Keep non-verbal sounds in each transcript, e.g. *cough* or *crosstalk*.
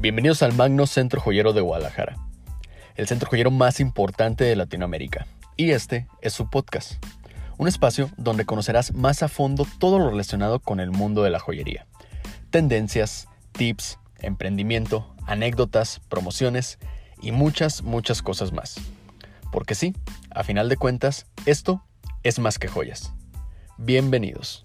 Bienvenidos al Magno Centro Joyero de Guadalajara, el centro joyero más importante de Latinoamérica. Y este es su podcast, un espacio donde conocerás más a fondo todo lo relacionado con el mundo de la joyería. Tendencias, tips, emprendimiento, anécdotas, promociones y muchas, muchas cosas más. Porque sí, a final de cuentas, esto es más que joyas. Bienvenidos.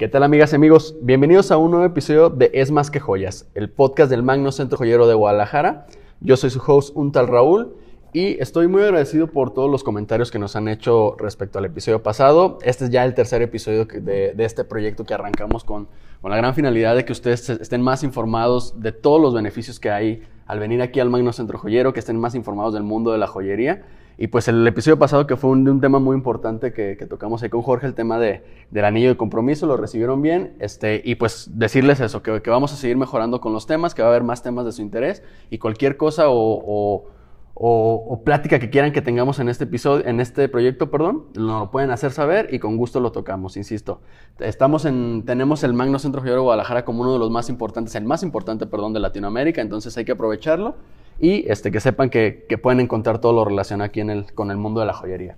¿Qué tal amigas y amigos? Bienvenidos a un nuevo episodio de Es más que joyas, el podcast del Magno Centro Joyero de Guadalajara. Yo soy su host, un tal Raúl, y estoy muy agradecido por todos los comentarios que nos han hecho respecto al episodio pasado. Este es ya el tercer episodio de, este proyecto que arrancamos con, con la gran finalidad de que ustedes estén más informados de todos los beneficios que hay al venir aquí al Magno Centro Joyero, que estén más informados del mundo de la joyería y pues el episodio pasado, que fue un, un tema muy importante que, que, tocamos ahí con Jorge, el tema de, del anillo de compromiso, lo recibieron bien. Este, y pues decirles eso, que, que, vamos a seguir mejorando con los temas, que va a haber más temas de su interés y cualquier cosa o, o, o, o plática que quieran que tengamos en este episodio, en este proyecto, perdón, lo pueden hacer saber y con gusto lo tocamos, insisto. Estamos en, tenemos el Magno Centro Joyero de Guadalajara como uno de los más importantes, el más importante, perdón, de Latinoamérica, entonces hay que aprovecharlo y este, que sepan que, que, pueden encontrar todo lo relacionado aquí en el, con el mundo de la joyería.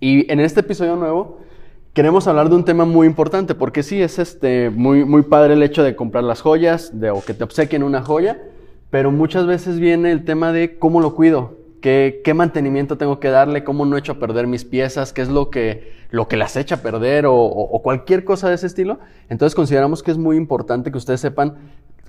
Y en este episodio nuevo queremos hablar de un tema muy importante, porque sí, es este, muy, muy padre el hecho de comprar las joyas de, o que te obsequien una joya, pero muchas veces viene el tema de cómo lo cuido, qué, qué mantenimiento tengo que darle, cómo no echo a perder mis piezas, qué es lo que, lo que las echa a perder o, cualquier cosa de ese estilo. Entonces consideramos que es muy importante que ustedes sepan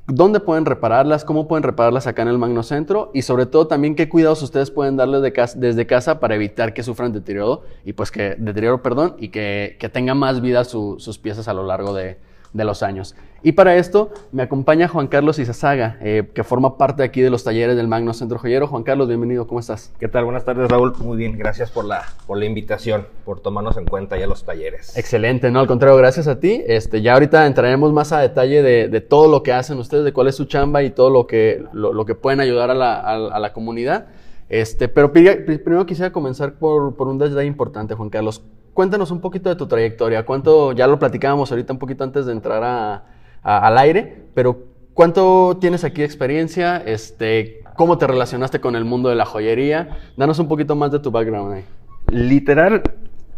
dónde pueden repararlas, cómo pueden repararlas acá en el Magno Centro y sobre todo también qué cuidados ustedes pueden darles de casa, desde casa para evitar que sufran deterioro y pues que deterioro, perdón, y que, que tengan más vida su, sus piezas a lo largo de, de, los años. Y para esto me acompaña Juan Carlos Izazaga, eh, que forma parte aquí de los talleres del Magno Centro Joyero. Juan Carlos, bienvenido, ¿cómo estás? ¿Qué tal? Buenas tardes, Raúl. Muy bien, gracias por la, por la invitación, por tomarnos en cuenta ya los talleres. Excelente, no, al contrario, gracias a ti. Este, ya ahorita entraremos más a detalle de, de todo lo que hacen ustedes, de cuál es su chamba y todo lo que, lo, lo que pueden ayudar a la, a, a la comunidad. Este, pero primero quisiera comenzar por, por un detalle importante, Juan Carlos. Cuéntanos un poquito de tu trayectoria. ¿Cuánto, ya lo platicábamos ahorita un poquito antes de entrar a, a, al aire, pero ¿cuánto tienes aquí de experiencia? Este, ¿Cómo te relacionaste con el mundo de la joyería? Danos un poquito más de tu background ahí. Literal,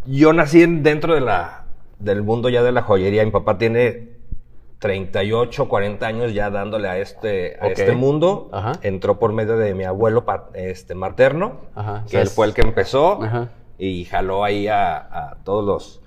yo nací dentro de la, del mundo ya de la joyería. Mi papá tiene 38, 40 años ya dándole a este, a okay. este mundo. Ajá. Entró por medio de mi abuelo este, materno, Ajá. que él fue el que empezó Ajá. Y jaló ahí a, a todos los,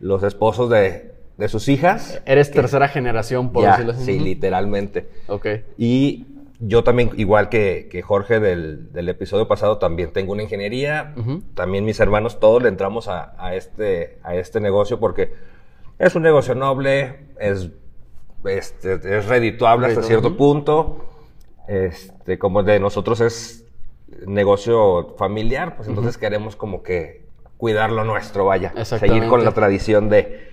los esposos de, de sus hijas. Eres que, tercera generación, por ya, decirlo así. Sí, literalmente. Ok. Y yo también, igual que, que Jorge del, del, episodio pasado, también tengo una ingeniería. Uh -huh. También mis hermanos, todos le entramos a, a, este, a este negocio porque es un negocio noble, es, este, es redituable hasta cierto uh -huh. punto. Este, como de nosotros es negocio familiar, pues entonces uh -huh. queremos como que cuidar lo nuestro, vaya. Seguir con la tradición de...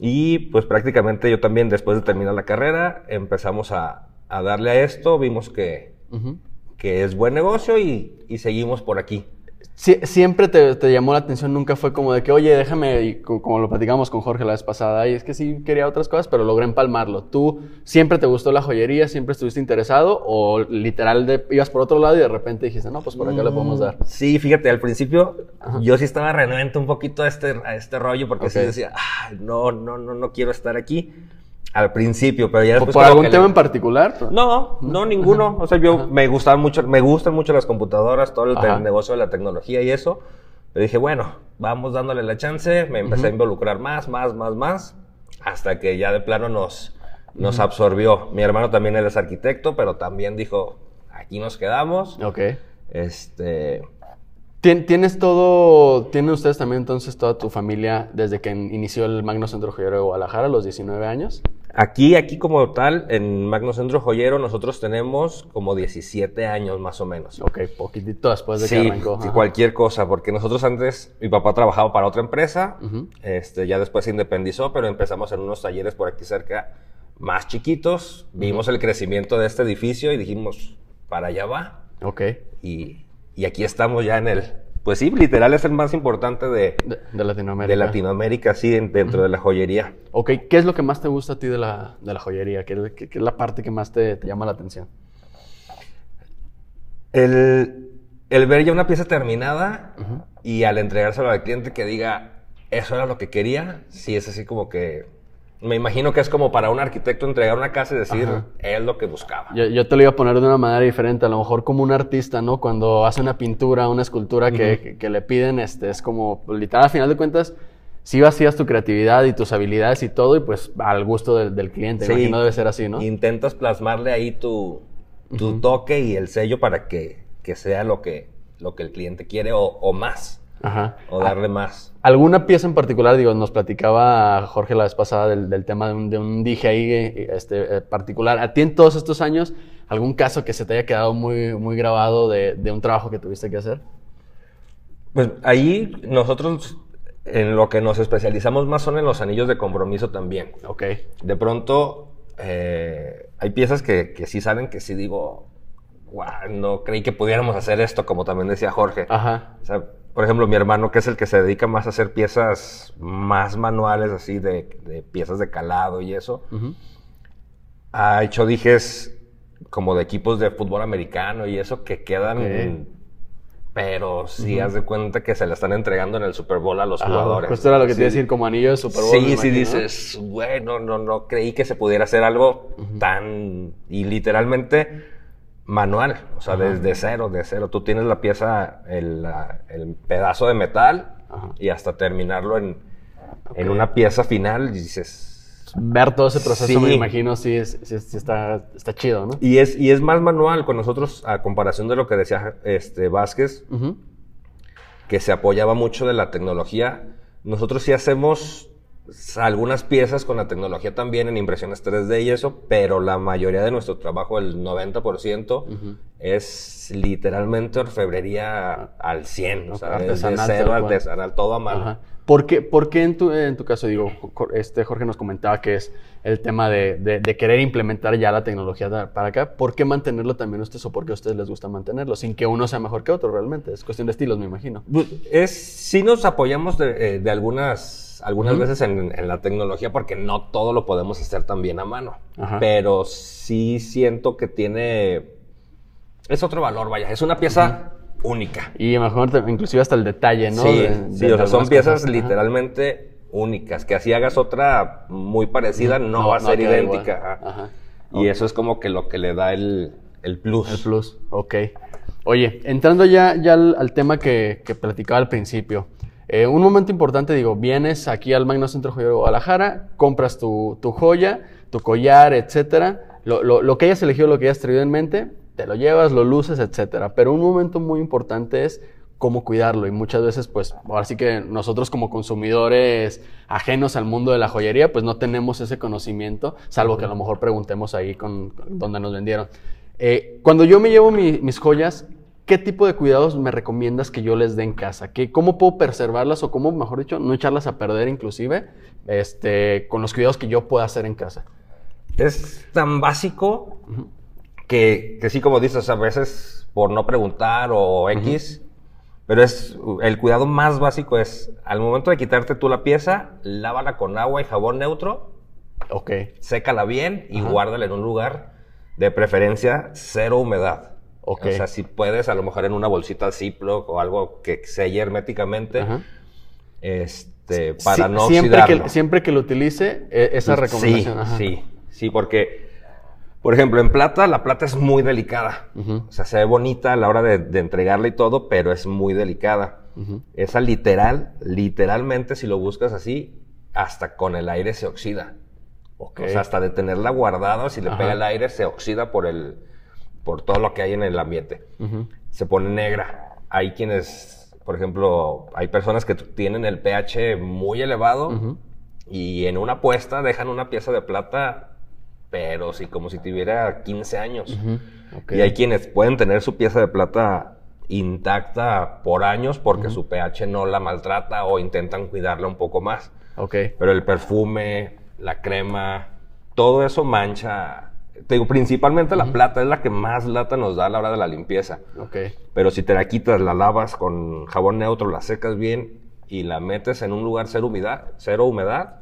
Y pues prácticamente yo también después de terminar la carrera empezamos a, a darle a esto, vimos que, uh -huh. que es buen negocio y, y seguimos por aquí. Sie siempre te, te, llamó la atención, nunca fue como de que, oye, déjame, y como lo platicamos con Jorge la vez pasada, y es que sí quería otras cosas, pero logré empalmarlo. ¿Tú siempre te gustó la joyería, siempre estuviste interesado, o literal de, ibas por otro lado y de repente dijiste, no, pues por acá mm, le podemos dar? Sí, fíjate, al principio Ajá. yo sí estaba renuente un poquito a este, a este rollo, porque okay. sí decía, ah, no, no, no, no quiero estar aquí. Al principio, pero ya después. ¿Por algún tema le... en particular? No, no, ninguno. O sea, yo Ajá. me gustaban mucho, me gustan mucho las computadoras, todo el negocio de la tecnología y eso. Pero dije, bueno, vamos dándole la chance. Me empecé a involucrar más, más, más, más. Hasta que ya de plano nos, nos absorbió. Mi hermano también él es arquitecto, pero también dijo, aquí nos quedamos. Ok. Este. ¿Tienes todo, tienen ustedes también entonces toda tu familia desde que inició el Magno Centro Joyero de Guadalajara a los 19 años? Aquí, aquí como tal, en Magno Centro Joyero, nosotros tenemos como 17 años más o menos. Ok, poquitito después de sí, que arrancó. Sí, cualquier cosa, porque nosotros antes, mi papá trabajaba para otra empresa, uh -huh. este, ya después se independizó, pero empezamos en unos talleres por aquí cerca más chiquitos, vimos uh -huh. el crecimiento de este edificio y dijimos, para allá va. Ok. Y, y aquí estamos ya en el pues sí, literal es el más importante de, De, de Latinoamérica. de Latinoamérica, sí, en- dentro de la joyería. Ok, ¿qué es lo que más te gusta a ti de la, de la joyería? ¿Qué, qué- qué es la parte que más te, te llama la atención? El, el ver ya una pieza terminada y al entregárselo al cliente que diga, eso era lo que quería, sí es así como que... Me imagino que es como para un arquitecto entregar una casa y decir, Ajá. es lo que buscaba. Yo, yo te lo iba a poner de una manera diferente, a lo mejor como un artista, ¿no? Cuando hace una pintura, una escultura que, que- que le piden, este, es como, literal, al final de cuentas, sí vacías tu creatividad y tus habilidades y todo, y pues al gusto del, del cliente, Sí. imagino debe ser así, ¿no? Intentas plasmarle ahí tu, tu toque y el sello para que, que sea lo que, lo que el cliente quiere o, o más, Ajá. o darle más. ¿Alguna pieza en particular? Digo, nos platicaba Jorge la vez pasada del, del tema de un, de un dije ahí eh, este, eh, particular. ¿A ti en todos estos años algún caso que se te haya quedado muy, muy grabado de, de un trabajo que tuviste que hacer? Pues ahí nosotros en lo que nos especializamos más son en los anillos de compromiso también. Ok. De pronto eh, hay piezas que, que sí salen que sí digo, "Guau, no creí que pudiéramos hacer esto, como también decía Jorge. Ajá. O sea, por ejemplo, mi hermano, que es el que se dedica más a hacer piezas más manuales, así de, de piezas de calado y eso, Ujú. ha hecho dijes como de equipos de fútbol americano y eso que quedan, Ok. pero sí haz de cuenta que se le están entregando en el Super Bowl a los Ajá, jugadores. Justo era lo que te Sí. iba a decir, como anillo de Super Bowl. Sí, sí dices, bueno, no, no creí que se pudiera hacer algo tan y literalmente manual, o sea, Ajá. desde cero, de cero. Tú tienes la pieza, el, la- el pedazo de metal Ajá. y hasta terminarlo en, en una pieza final y dices... Ver todo ese proceso, Sí. me imagino, sí, es- sí, sí está, está chido, ¿no? Y es, y es más manual con nosotros, a comparación de lo que decía este, Vázquez, que se apoyaba mucho de la tecnología. Nosotros sí hacemos algunas piezas con la tecnología también en impresiones 3D y eso, pero la mayoría de nuestro trabajo, el 90%, es literalmente orfebrería al 100, o sea, Artesanal, cero tal cual. artesanal, todo a mano. Ajá. ¿Por qué, por qué en, tu, en tu caso, digo, este Jorge nos comentaba que es el tema de, de- de querer implementar ya la tecnología para acá? ¿Por qué mantenerlo también ustedes o por qué a ustedes les gusta mantenerlo? Sin que uno sea mejor que otro realmente. Es cuestión de estilos, me imagino. Es, sí nos apoyamos de, eh, de algunas, algunas veces en, en la tecnología porque no todo lo podemos hacer tan bien a mano. Ajá. Pero sí siento que tiene... Es otro valor, vaya. Es una pieza única. Y mejor, te- inclusive hasta el detalle, ¿no? Sí, De- sí, de- o sea, son piezas cosas. Ajá. literalmente únicas. Que así hagas otra muy parecida, no, va a ser idéntica. ajá. Ajá. Y eso es como que lo que le da el, el plus. El plus, ok. Oye, entrando ya, ya al, al tema que, que platicaba al principio. eh, un momento importante, digo, vienes aquí al Magno Centro Joyero de Guadalajara, compras tu, tu joya, tu collar, etcétera. Lo, lo- lo que hayas elegido, lo que hayas traído en mente, te lo llevas, lo luces, etcétera. Pero un momento muy importante es cómo cuidarlo. Y muchas veces, pues, ahora sí que nosotros como consumidores ajenos al mundo de la joyería, pues no tenemos ese conocimiento, salvo que a lo mejor preguntemos ahí con, con donde nos vendieron. Eh, cuando yo me llevo mi- mis joyas, ¿qué tipo de cuidados me recomiendas que yo les dé en casa? ¿Qué, ¿Cómo puedo preservarlas o cómo, mejor dicho, no echarlas a perder inclusive este, con los cuidados que yo pueda hacer en casa? Es tan básico que, que sí, como dices, a veces por no preguntar o X, pero es el cuidado más básico es al momento de quitarte tú la pieza, lávala con agua y jabón neutro, Ok. sécala bien y guárdala en un lugar de preferencia cero humedad. Ok. O sea, si puedes, a lo mejor en una bolsita Ziploc o algo que selle herméticamente, este, para Sí, no siempre oxidarlo. que, siempre que lo utilice, e- esa Sí, recomendación. ajá. Sí, sí, porque, por ejemplo, en plata, la plata es muy delicada. O sea, se ve bonita a la hora de, de entregarla y todo, pero es muy delicada. Esa literal, literalmente, si lo buscas así, hasta con el aire se oxida. O sea, hasta de tenerla guardada, si le Ajá. pega el aire, se oxida por el, por todo lo que hay en el ambiente. Se pone negra. Hay quienes, por ejemplo, hay personas que tienen el pH muy elevado y en una apuesta dejan una pieza de plata, pero sí, como si tuviera 15 años. Y hay quienes pueden tener su pieza de plata intacta por años porque su pH no la maltrata o intentan cuidarla un poco más. Ok. Pero el perfume, la crema, todo eso mancha te digo, principalmente la plata es la que más lata nos da a la hora de la limpieza. Ok. Pero si te la quitas, la lavas con jabón neutro, la secas bien y la metes en un lugar cero humedad, cero humedad,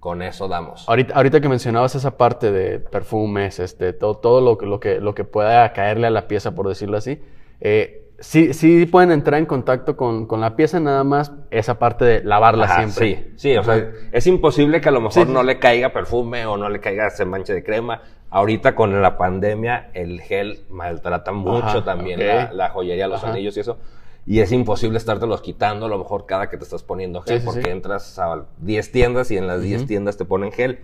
con eso damos. Ahorita, ahorita que mencionabas esa parte de perfumes, este, todo, todo lo, que- lo, que, lo que pueda caerle a la pieza, por decirlo así, eh, sí, sí pueden entrar en contacto con, con la pieza, nada más esa parte de lavarla Ajá, siempre. Sí, sí, o sea, es imposible que a lo mejor Sí, no le caiga perfume o no le caiga ese manche de crema. Ahorita con la pandemia, el gel maltrata mucho Ajá, también la, la joyería, los Ajá. anillos y eso. Y es imposible estártelos quitando a lo mejor cada que te estás poniendo gel, Sí, porque sí. entras a 10 tiendas y en las 10 tiendas te ponen gel.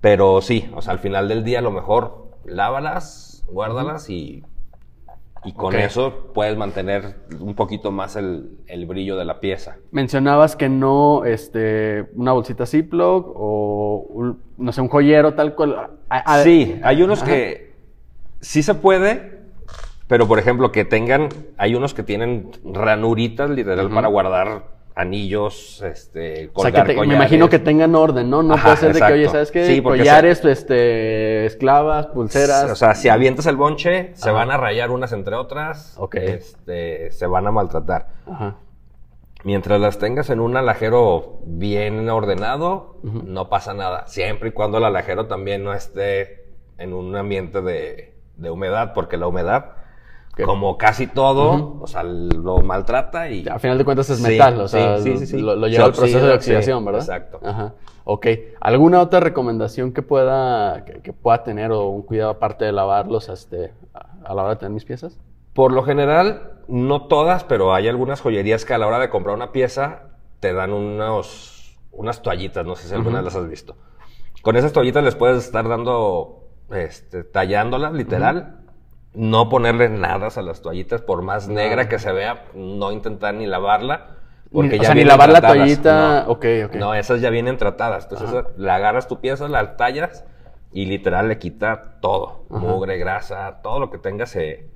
Pero sí, o sea, al final del día a lo mejor lávalas, guárdalas y, y con Ok. eso puedes mantener un poquito más el, el brillo de la pieza. Mencionabas que no, este, una bolsita Ziploc o, un- no sé, un joyero tal cual. A- a- Sí, hay unos Ajá. que sí se puede, pero por ejemplo que tengan, hay unos que tienen ranuritas literal para guardar anillos, este, O sea, colgar que te- me imagino que tengan orden, ¿no? No Ajá, puede ser de que, oye, ¿sabes qué? Sí, Collares, este, esclavas, pulseras. O sea, si avientas el bonche, se van a rayar unas entre otras, Ok. este, se van a maltratar. Ajá. Mientras las tengas en un alajero bien ordenado, no pasa nada. Siempre y cuando el alajero también no esté en un ambiente de, de humedad, porque la humedad, Como casi todo, o sea, lo maltrata y... A final de cuentas es Sí, metal, o sea, sí, sí, sí, sí. Lo, lo lleva al proceso oxida, de oxidación, sí, ¿verdad? exacto. Ajá. Ok. ¿Alguna otra recomendación que pueda, que, que pueda tener o un cuidado aparte de lavarlos este, a, a la hora de tener mis piezas? Por lo general, no todas, pero hay algunas joyerías que a la hora de comprar una pieza te dan unos, unas toallitas, no sé si alguna las has visto. Con esas toallitas les puedes estar dando, este, tallándolas, literal. No ponerle nada a las toallitas, por más negra que se vea, no intentar ni lavarla. Porque o ya sea, ni lavar la tratadas. toallita, No. ok, ok. No, esas ya vienen tratadas. Entonces, esa- la agarras tu pieza, la tallas y literal le quita todo. Ajá. Mugre, grasa, todo lo que tenga se,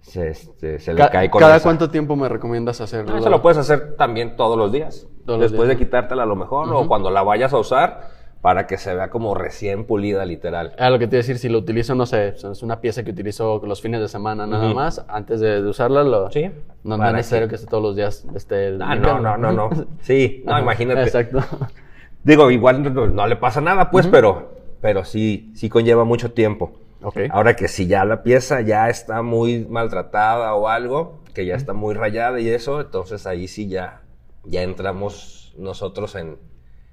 se, este, se le Ca- cae con ¿Cada esa. cuánto tiempo me recomiendas hacerlo? No, eso lo puedes hacer también todos los días. Todos los Después días. de quitártela a lo mejor o cuando la vayas a usar para que se vea como recién pulida, literal. Ah, lo que te iba a decir, si lo utilizo, no sé, es una pieza que utilizo los fines de semana nada más, antes de, de usarla, lo, Sí. no, no es necesario que- que esté todos los días esté Ah, no, no, no, no. Sí, no, Ajá, *laughs* imagínate. Exacto. Digo, igual no, no le pasa nada, pues, pero, pero sí, sí conlleva mucho tiempo. Ok. Ahora que si ya la pieza ya está muy maltratada o algo, que ya está muy rayada y eso, entonces ahí sí ya, ya entramos nosotros en,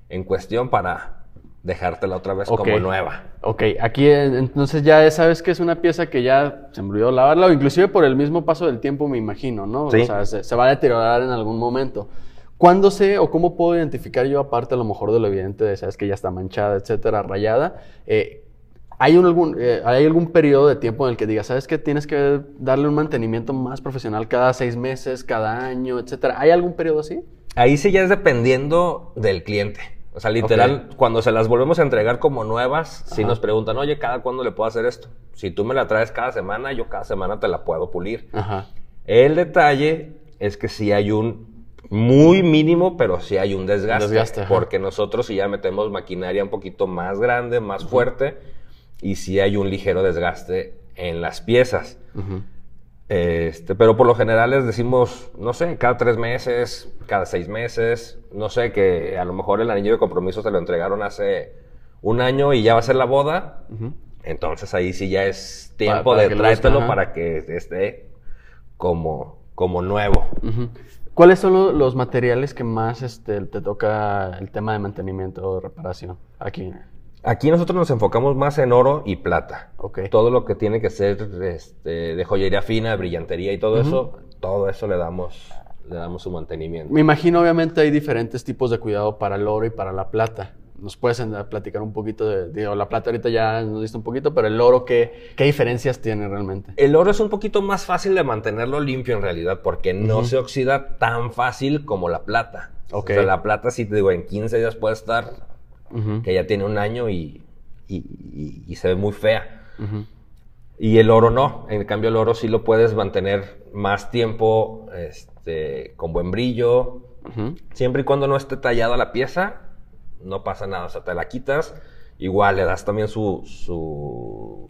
en cuestión para dejártela otra vez como nueva. Ok, aquí entonces ya sabes que es una pieza que ya se me olvidó lavarla, o inclusive por el mismo paso del tiempo, me imagino, ¿no? Sí. O sea, se, se va a deteriorar en algún momento. ¿Cuándo sé o cómo puedo identificar yo, aparte a lo mejor de lo evidente de, sabes que ya está manchada, etcétera, rayada? eh, ¿hay, un- algún, eh, ¿Hay algún periodo de tiempo en el que digas, sabes que tienes que darle un mantenimiento más profesional cada seis meses, cada año, etcétera? ¿Hay algún periodo así? Ahí sí ya es dependiendo del cliente. O sea, literal, cuando se las volvemos a entregar como nuevas, si nos preguntan, oye, ¿cada cuándo le puedo hacer esto? Si tú me la traes cada semana, yo cada semana te la puedo pulir. Ajá. El detalle es que sí hay un muy mínimo, pero sí hay un desgaste. Desgaste, porque nosotros sí ya metemos maquinaria un poquito más grande, más fuerte, y sí hay un ligero desgaste en las piezas. Este, pero por lo general les decimos, no sé, cada tres meses, cada seis meses, no sé, que a lo mejor el anillo de compromiso se lo entregaron hace un año y ya va a ser la boda. Entonces ahí sí ya es tiempo para de tráetelo para que esté como, como nuevo. ¿Cuáles son lo- los materiales que más este, te toca el tema de mantenimiento o reparación aquí? Aquí nosotros nos enfocamos más en oro y plata. Ok. Todo lo que tiene que ser este, de joyería fina, brillantería y todo eso, todo eso le damos, le damos su mantenimiento. Me imagino, obviamente, hay diferentes tipos de cuidado para el oro y para la plata. ¿Nos puedes eh, platicar un poquito de, digo, la plata ahorita ya nos diste un poquito, pero el oro, ¿qué, qué diferencias tiene realmente? El oro es un poquito más fácil de mantenerlo limpio en realidad porque no se oxida tan fácil como la plata. Ok. O sea, la plata, sí te digo, en 15 días puede estar Ujú, que ya tiene un año y, y- y- y se ve muy fea. ujú. Y el oro no. En cambio, el oro sí lo puedes mantener más tiempo este, con buen brillo. Ujú. Siempre y cuando no esté tallada la pieza, no pasa nada. O sea, te la quitas Igual le das también su, su,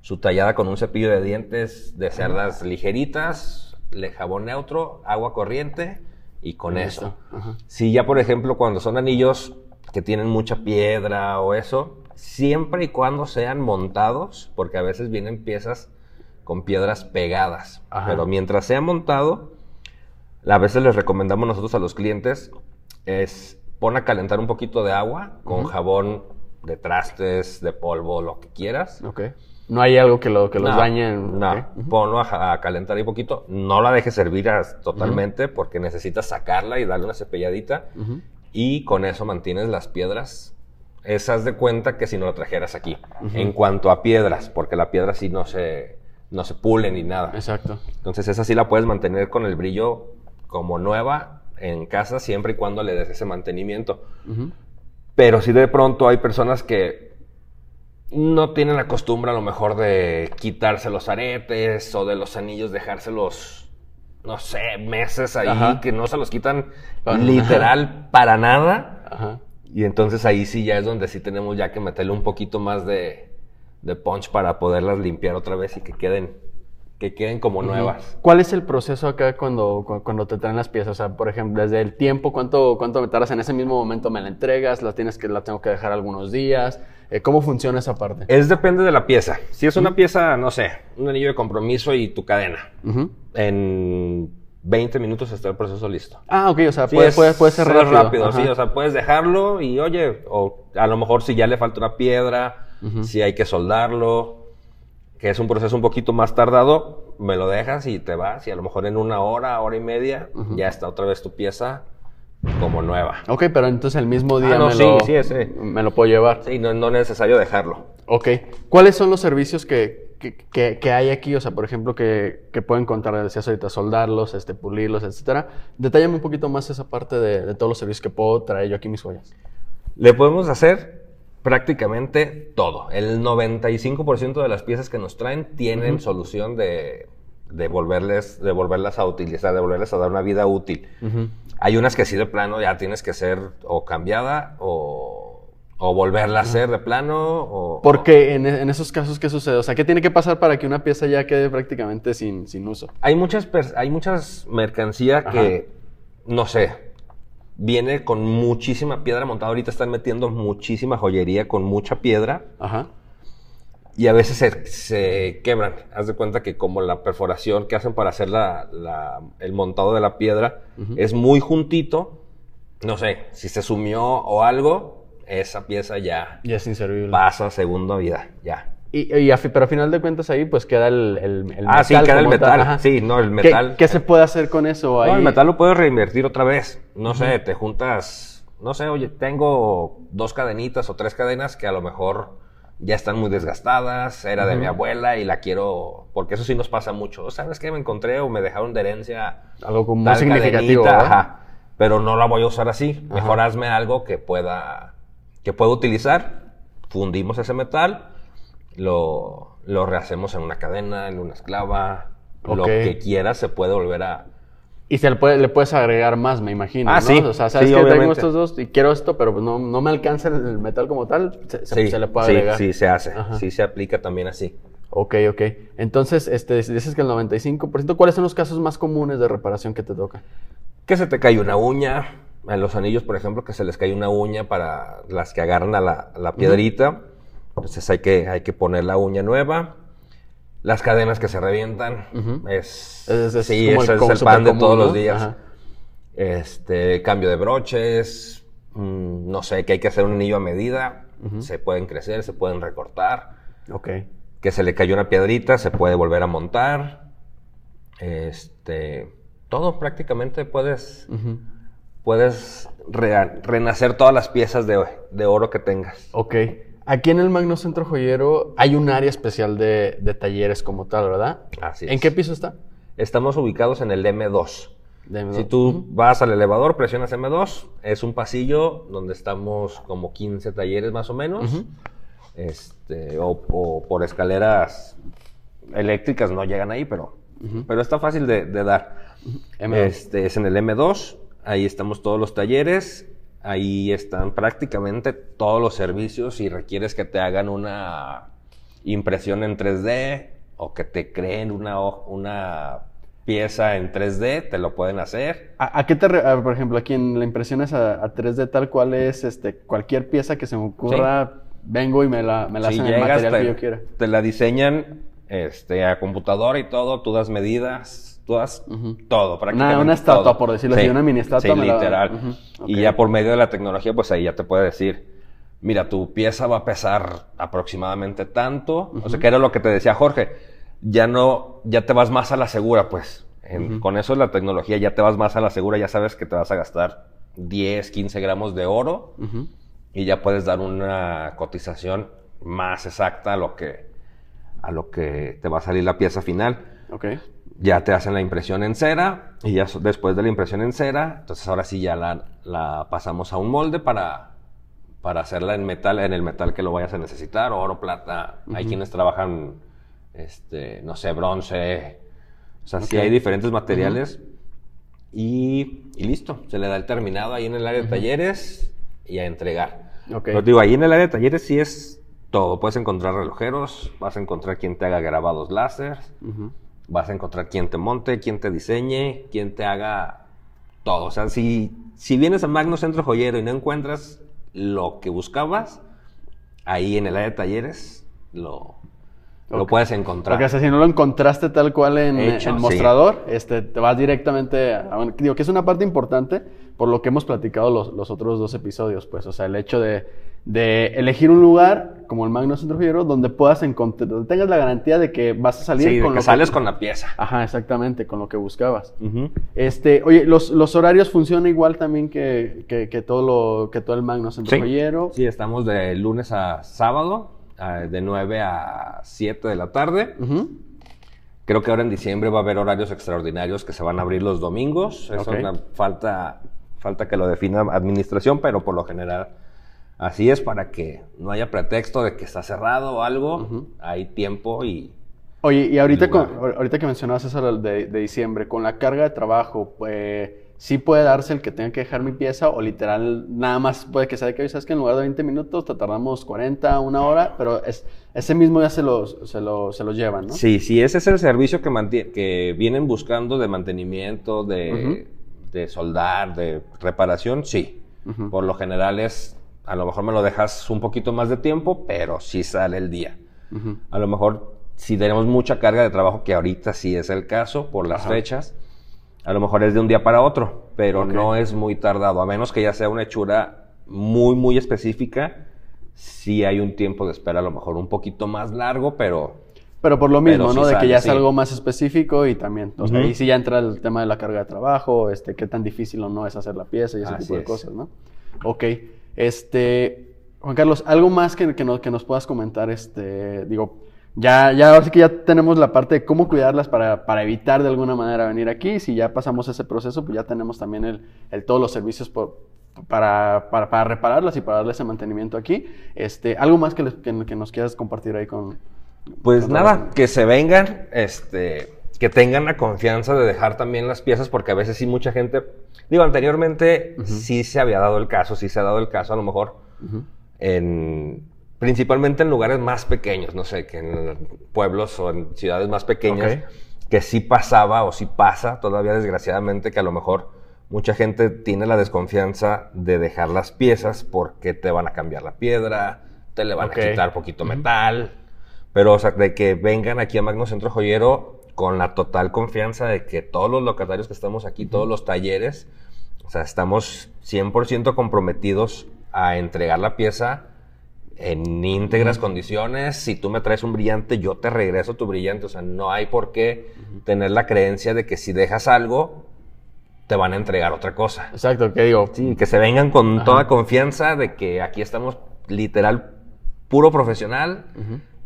su tallada con un cepillo de dientes de cerdas ligeritas, le jabón neutro, agua corriente y con eso. Ajá. Si ya, por ejemplo, cuando son anillos que tienen mucha piedra o eso, siempre y cuando sean montados, porque a veces vienen piezas con piedras pegadas. Ajá. Pero mientras sea montado, a veces les recomendamos nosotros a los clientes es pon a calentar un poquito de agua con jabón de trastes, de polvo, lo que quieras. Ok. No hay algo que, lo, que los No, dañe. No, ponlo a, calentar ahí poquito. No la dejes servir totalmente porque necesitas sacarla y darle una cepilladita. Y con eso mantienes las piedras. Esas de cuenta que si no lo trajeras aquí. En cuanto a piedras, porque la piedra sí no se, no se pule ni nada. Exacto. Entonces esa sí la puedes mantener con el brillo como nueva en casa siempre y cuando le des ese mantenimiento. Pero si de pronto hay personas que no tienen la costumbre a lo mejor de quitarse los aretes o de los anillos dejárselos, no sé, meses ahí, Ajá. que no se los quitan Para- literal para nada. Ajá. Y entonces ahí sí ya es donde sí tenemos ya que meterle un poquito más de, de punch para poderlas limpiar otra vez y que queden, que queden como nuevas. ¿Cuál es el proceso acá cuando, cu- cuando te traen las piezas? O sea, por ejemplo, desde el tiempo, ¿cuánto, cuánto me tardas en ese mismo momento? ¿Me la entregas? ¿La, tienes que, la tengo que dejar algunos días? Eh, ¿Cómo funciona esa parte? Es depende de la pieza. Si es una pieza, no sé, un anillo de compromiso y tu cadena. En 20 minutos está el proceso listo. Ah, ok, o sea, Sí, puede, es- puede, puede ser rápido. sí, o sea, puedes dejarlo y oye, o a lo mejor si ya le falta una piedra, si hay que soldarlo, que es un proceso un poquito más tardado, me lo dejas y te vas y a lo mejor en una hora, hora y media, ya está otra vez tu pieza como nueva. Ok, pero entonces el mismo día Ah, no, me, sí, lo, sí, ese. me lo puedo llevar. Sí, no, no es necesario dejarlo. Ok. ¿Cuáles son los servicios que, que, que- que hay aquí? O sea, por ejemplo, que, que pueden contar, decías ahorita, soldarlos, este, pulirlos, etcétera. Detállame un poquito más esa parte de, de todos los servicios que puedo traer yo aquí mis joyas. Le podemos hacer prácticamente todo. El 95% de las piezas que nos traen tienen solución de, de, volverles, de volverlas a utilizar, de volverles a dar una vida útil. Hay unas que sí de plano ya tienes que ser o cambiada o, o volverla a hacer de plano. O, Porque en, en esos casos, ¿qué sucede? O sea, ¿qué tiene que pasar para que una pieza ya quede prácticamente sin, sin uso? Hay muchas, hay muchas mercancía Ajá. que, no sé, viene con muchísima piedra montada. Ahorita están metiendo muchísima joyería con mucha piedra. Ajá. Y a veces se, se quebran. Haz de cuenta que como la perforación que hacen para hacer la- la- el montado de la piedra es muy juntito, no sé, si se sumió o algo, esa pieza ya Ya es inservible. pasa a segunda vida, ya. Y, y a fi- pero a final de cuentas ahí pues queda el, el, el Ah, sí, queda el metal. Ajá. Sí, no, el ¿Qué- metal. ¿Qué, se puede hacer con eso? Ahí? No, el metal lo puedes reinvertir otra vez. No sé, te juntas, no sé, oye, tengo dos cadenitas o tres cadenas que a lo mejor ya están muy desgastadas, era de mi abuela y la quiero, porque eso sí nos pasa mucho. ¿Sabes qué? Me encontré o me dejaron de herencia Algo como muy significativo, ajá, pero no la voy a usar así. Mejor hazme algo que pueda, que pueda utilizar. Fundimos ese metal, lo, lo rehacemos en una cadena, en una esclava, lo que quieras se puede volver a, Y se le, puede- le puedes agregar más, me imagino. Ah, ¿no? sí. O sea, sabes Sí, que tengo estos dos y quiero esto, pero no, no me alcanza el metal como tal. Se, se- Sí, se le puede agregar. Sí, se hace. Ajá. Sí se aplica también así. Ok, ok. Entonces, este, dices que el 95%, ¿cuáles son los casos más comunes de reparación que te tocan? Que se te cae una uña. En los anillos, por ejemplo, que se les cae una uña para las que agarran a la, a la piedrita. Entonces hay que, hay que poner la uña nueva. Las cadenas que se revientan. Es, Es- es sí, ese el- es el pan de todos ¿no? los días. Ajá. Este, cambio de broches. mm, no sé, que hay que hacer un anillo a medida. Se pueden crecer, se pueden recortar. Ok. que se le cayó una piedrita, se puede volver a montar. Este, todo prácticamente puedes, puedes renacer todas las piezas de, de oro que tengas. Ok. Aquí en el Magno Centro Joyero hay un área especial de, de talleres como tal, ¿verdad? Así ¿En es. qué piso está? Estamos ubicados en el M2. De- Si tú vas al elevador, presionas M2, es un pasillo donde estamos como 15 talleres más o menos. este, o, o por escaleras eléctricas no llegan ahí, pero, pero está fácil de, de dar. M2. Este, es en el M2, ahí estamos todos los talleres. Ahí están prácticamente todos los servicios y requieres que te hagan una impresión en 3D o que te creen una, una pieza en 3D, te lo pueden hacer. ¿A, qué te, por ejemplo, aquí en la impresión es a, 3D tal cual es este, cualquier pieza que se me ocurra, vengo y me la, me la hacen el material te, que yo quiera? Te la diseñan este, a computadora y todo, tú das medidas, tú das todo, prácticamente Una, estatua, por decirlo así, una mini estatua. Sí, literal. Y ya por medio de la tecnología, pues ahí ya te puede decir, mira, tu pieza va a pesar aproximadamente tanto. O sea, que era lo que te decía Jorge ya no, ya te vas más a la segura, pues. Con eso la tecnología ya te vas más a la segura, ya sabes que te vas a gastar 10, 15 gramos de oro y ya puedes dar una cotización más exacta a lo que, a lo que te va a salir la pieza final. Okay. Ya te hacen la impresión en cera y ya después de la impresión en cera, entonces ahora sí ya la, la pasamos a un molde para, para hacerla en metal, en el metal que lo vayas a necesitar, oro, plata. Hay quienes trabajan este, no sé, bronce. O sea, sí hay diferentes materiales. y, listo, se le da el terminado ahí en el área de talleres y a entregar. Okay. digo, ahí en el área de talleres sí es todo. Puedes encontrar relojeros, vas a encontrar quien te haga grabados láser, vas a encontrar quien te monte, quien te diseñe, quien te haga todo. O sea, si, si vienes a Magno Centro Joyero y no encuentras lo que buscabas, ahí en el área de talleres lo, lo puedes encontrar. Porque si no lo encontraste tal cual en, el mostrador, este, te vas directamente a, Digo que es una parte importante por lo que hemos platicado los, otros dos episodios, pues. O sea, el hecho de, elegir un lugar como el Magno Centro Figueroa donde puedas encontrar, donde tengas la garantía de que vas a salir con que sales con la pieza. Ajá, exactamente, con lo que buscabas. Este, oye, los, los, horarios funcionan igual también que, que, todo lo, que todo el Magno Centro sí. Sí, estamos de lunes a sábado de 9 a 7 de la tarde. Creo que ahora en diciembre va a haber horarios extraordinarios que se van a abrir los domingos. Eso es una falta, falta que lo defina administración, pero por lo general así es para que no haya pretexto de que está cerrado o algo. Hay tiempo y... Oye, y ahorita, ahorita que mencionabas eso de, de, diciembre, con la carga de trabajo, pues sí puede darse el que tenga que dejar mi pieza o literal nada más puede que sea de que, ¿sabes que En lugar de 20 minutos te tardamos 40, una hora, pero es, ese mismo ya se los, se, lo, se los llevan, ¿no? Sí, sí, ese es el servicio que, que vienen buscando de mantenimiento, de, de soldar, de reparación, sí. Por lo general es, a lo mejor me lo dejas un poquito más de tiempo, pero sí sale el día. A lo mejor si tenemos mucha carga de trabajo, que ahorita sí es el caso por las fechas, a lo mejor es de un día para otro, pero no es muy tardado, a menos que ya sea una hechura muy, muy específica. Sí hay un tiempo de espera, a lo mejor un poquito más largo, pero... Pero por lo mismo, ¿no? de que ya es algo más específico y también, o ahí sí ya entra el tema de la carga de trabajo, este, qué tan difícil o no es hacer la pieza y ese tipo de cosas, ¿no? Ok, este, Juan Carlos, ¿algo más que, que, nos, que nos puedas comentar? Este, digo, ya, ya ahora sí que ya tenemos la parte de cómo cuidarlas para, para, evitar de alguna manera venir aquí. Si ya pasamos ese proceso, pues ya tenemos también el, el todos los servicios por, para, para, para, repararlas y para darle ese mantenimiento aquí. Este, ¿Algo más que, que, nos quieras compartir ahí con... Pues nada, que se vengan, este, que tengan la confianza de dejar también las piezas, porque a veces sí mucha gente, digo, anteriormente sí se había dado el caso, sí se ha dado el caso a lo mejor en principalmente en lugares más pequeños, no sé, que en pueblos o en ciudades más pequeñas, que sí pasaba o sí pasa todavía desgraciadamente que a lo mejor mucha gente tiene la desconfianza de dejar las piezas porque te van a cambiar la piedra, te le van a quitar poquito metal, pero o sea, de que vengan aquí a Magno Centro Joyero con la total confianza de que todos los locatarios que estamos aquí, todos los talleres, o sea, estamos 100% comprometidos a entregar la pieza en íntegras condiciones. Si tú me traes un brillante, yo te regreso tu brillante. O sea, no hay por qué tener la creencia de que si dejas algo, te van a entregar otra cosa. Exacto, que digo. Sí, que se vengan con toda confianza de que aquí estamos literal puro profesional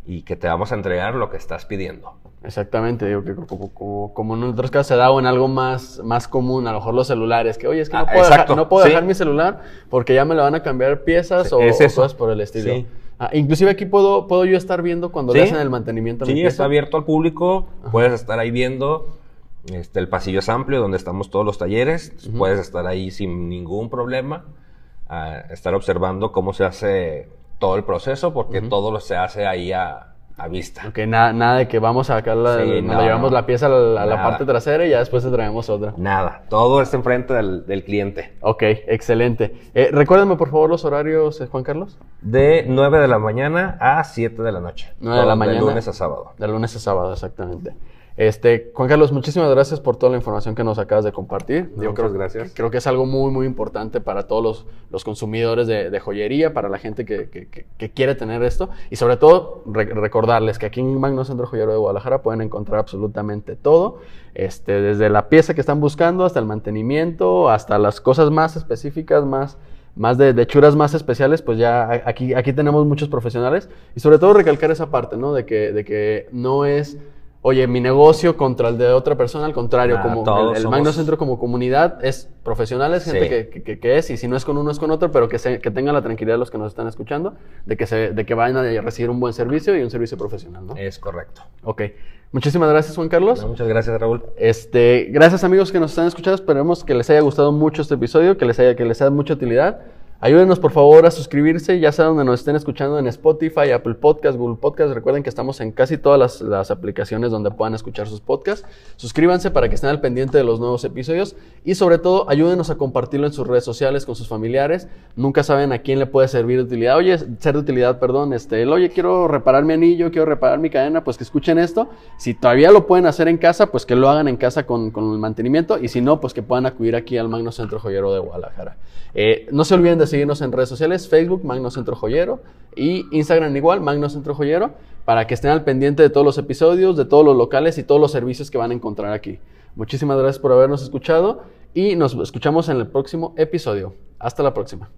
y que te vamos a entregar lo que estás pidiendo. Exactamente, digo que como, como, en otros casos se da en algo más, más común, a lo mejor los celulares, que oye, es que no ah, puedo, dejar, no puedo dejar, mi celular porque ya me lo van a cambiar piezas o, cosas por el estilo. Ah, inclusive aquí puedo, puedo yo estar viendo cuando le hacen el mantenimiento. Sí, está abierto al público, puedes estar ahí viendo. Este, el pasillo es amplio donde estamos todos los talleres, puedes estar ahí sin ningún problema. a estar observando cómo se hace todo el proceso, porque todo lo se hace ahí a, a vista. Ok, nada, nada de que vamos a sacar la, Sí, llevamos no. la pieza a la, a la Nada. parte trasera y ya después te traemos otra. Nada, todo está enfrente del, del cliente. Ok, excelente. Eh, recuérdame por favor los horarios, eh, Juan Carlos. De 9 de la mañana a 7 de la noche. 9 de la mañana. De lunes a sábado. De lunes a sábado, exactamente. Este, Juan Carlos, muchísimas gracias por toda la información que nos acabas de compartir. No, muchas gracias. Creo que es algo muy, muy importante para todos los, los consumidores de, de joyería, para la gente que, que- quiere tener esto. Y sobre todo, re- recordarles que aquí en Magno Centro Joyero de Guadalajara pueden encontrar absolutamente todo. Este, desde la pieza que están buscando hasta el mantenimiento, hasta las cosas más específicas, más, más de, de churas más especiales, pues ya aquí, aquí tenemos muchos profesionales. Y sobre todo recalcar esa parte, ¿no? De que, de que no es oye, mi negocio contra el de otra persona, al contrario, Nah, como el, el somos- Magno Centro como comunidad es profesionales, gente Sí. que, que- que- que es, y si no es con uno es con otro, pero que, se, que tengan la tranquilidad los que nos están escuchando, de que, se, de que vayan a recibir un buen servicio y un servicio profesional, ¿no? Es correcto. Ok. Muchísimas gracias, Juan Carlos. No, muchas gracias, Raúl. Este, gracias amigos que nos están escuchando. Esperemos que les haya gustado mucho este episodio, que les haya, que les sea de mucha utilidad. Ayúdenos por favor a suscribirse, ya sea donde nos estén escuchando en Spotify, Apple Podcast, Google Podcast. Recuerden que estamos en casi todas las, aplicaciones donde puedan escuchar sus podcasts. Suscríbanse para que estén al pendiente de los nuevos episodios y sobre todo ayúdenos a compartirlo en sus redes sociales con sus familiares. Nunca saben a quién le puede servir de utilidad. Oye, ser de utilidad, perdón. Este, el, oye, quiero reparar mi anillo, quiero reparar mi cadena, pues que escuchen esto. Si todavía lo pueden hacer en casa, pues que lo hagan en casa con, con el mantenimiento. Y si no, pues que puedan acudir aquí al Magno Centro Joyero de Guadalajara. Eh, no se olviden de seguirnos en redes sociales, Facebook, Magno Centro Joyero, y Instagram igual, Magno Centro Joyero, para que estén al pendiente de todos los episodios, de todos los locales y todos los servicios que van a encontrar aquí. Muchísimas gracias por habernos escuchado y nos escuchamos en el próximo episodio. Hasta la próxima.